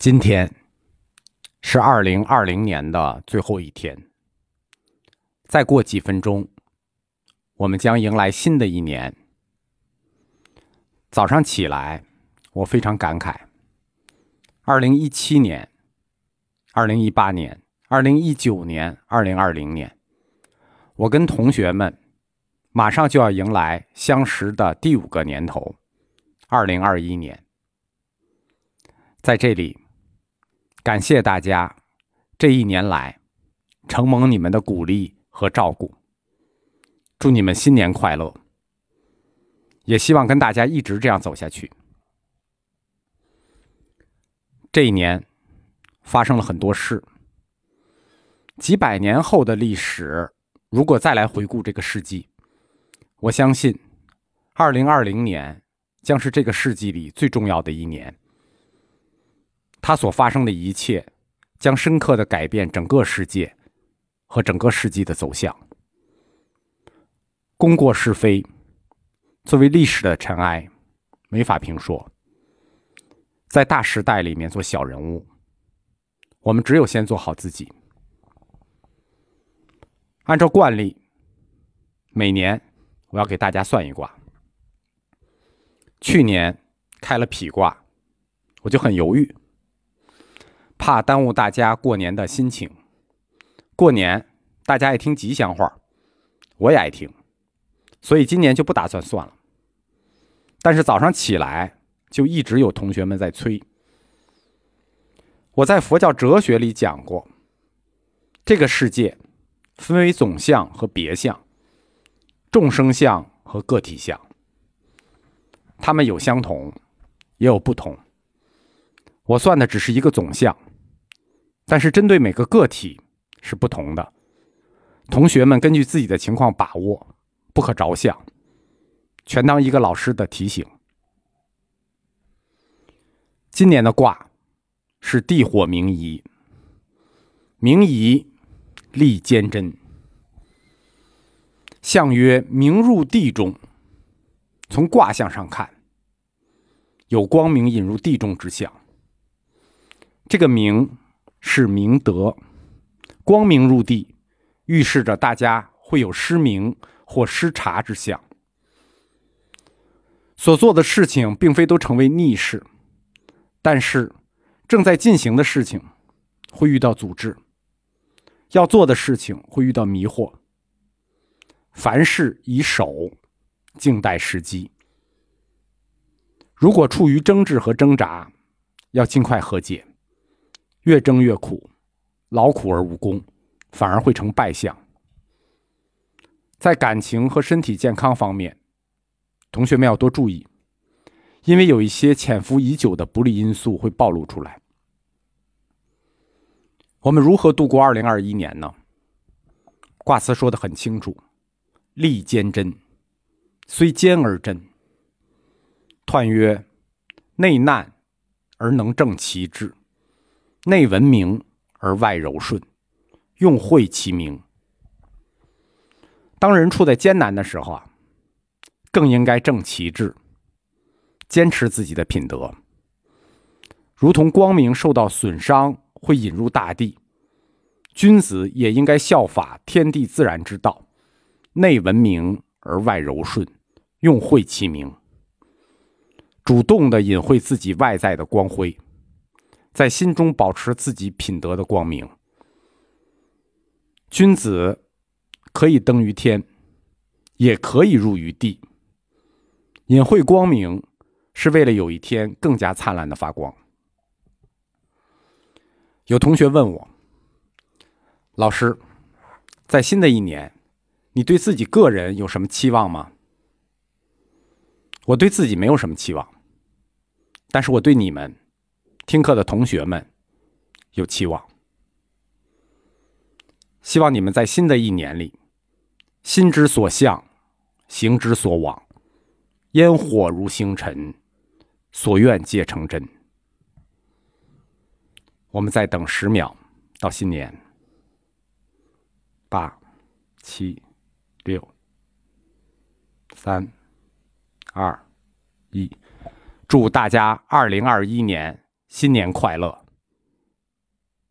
今天是二零二零年的最后一天，再过几分钟，我们将迎来新的一年。早上起来，我非常感慨：二零一七年、二零一八年、二零一九年、二零二零年，我跟同学们马上就要迎来相识的第五个年头——二零二一年。在这里。感谢大家这一年来承蒙你们的鼓励和照顾，祝你们新年快乐！也希望跟大家一直这样走下去。这一年发生了很多事，几百年后的历史，如果再来回顾这个世纪，我相信，二零二零年将是这个世纪里最重要的一年。它所发生的一切，将深刻的改变整个世界和整个世纪的走向。功过是非，作为历史的尘埃，没法评说。在大时代里面做小人物，我们只有先做好自己。按照惯例，每年我要给大家算一卦。去年开了否卦，我就很犹豫。怕耽误大家过年的心情。过年大家爱听吉祥话，我也爱听，所以今年就不打算算了。但是早上起来就一直有同学们在催。我在佛教哲学里讲过，这个世界分为总相和别相，众生相和个体相，它们有相同，也有不同。我算的只是一个总相。但是针对每个个体是不同的，同学们根据自己的情况把握，不可着相，全当一个老师的提醒。今年的卦是地火明夷，明夷利坚贞，象曰明入地中。从卦象上看，有光明引入地中之象。这个明。是明德，光明入地，预示着大家会有失明或失察之象。所做的事情并非都成为逆事，但是正在进行的事情会遇到阻滞，要做的事情会遇到迷惑。凡事以守，静待时机。如果处于争执和挣扎，要尽快和解。越争越苦，劳苦而无功，反而会成败相。在感情和身体健康方面，同学们要多注意，因为有一些潜伏已久的不利因素会暴露出来。我们如何度过二零二一年呢？卦辞说的很清楚：“利坚贞，虽坚而贞。”彖曰：“内难而能正其志。”内文明而外柔顺，用晦其名。当人处在艰难的时候啊，更应该正其志，坚持自己的品德。如同光明受到损伤会引入大地，君子也应该效法天地自然之道，内文明而外柔顺，用晦其名，主动的隐晦自己外在的光辉。在心中保持自己品德的光明。君子可以登于天，也可以入于地。隐晦光明，是为了有一天更加灿烂的发光。有同学问我，老师，在新的一年，你对自己个人有什么期望吗？我对自己没有什么期望，但是我对你们。听课的同学们有期望，希望你们在新的一年里，心之所向，行之所往，烟火如星辰，所愿皆成真。我们再等十秒，到新年。八、七、六、三、二、一，祝大家二零二一年！新年快乐！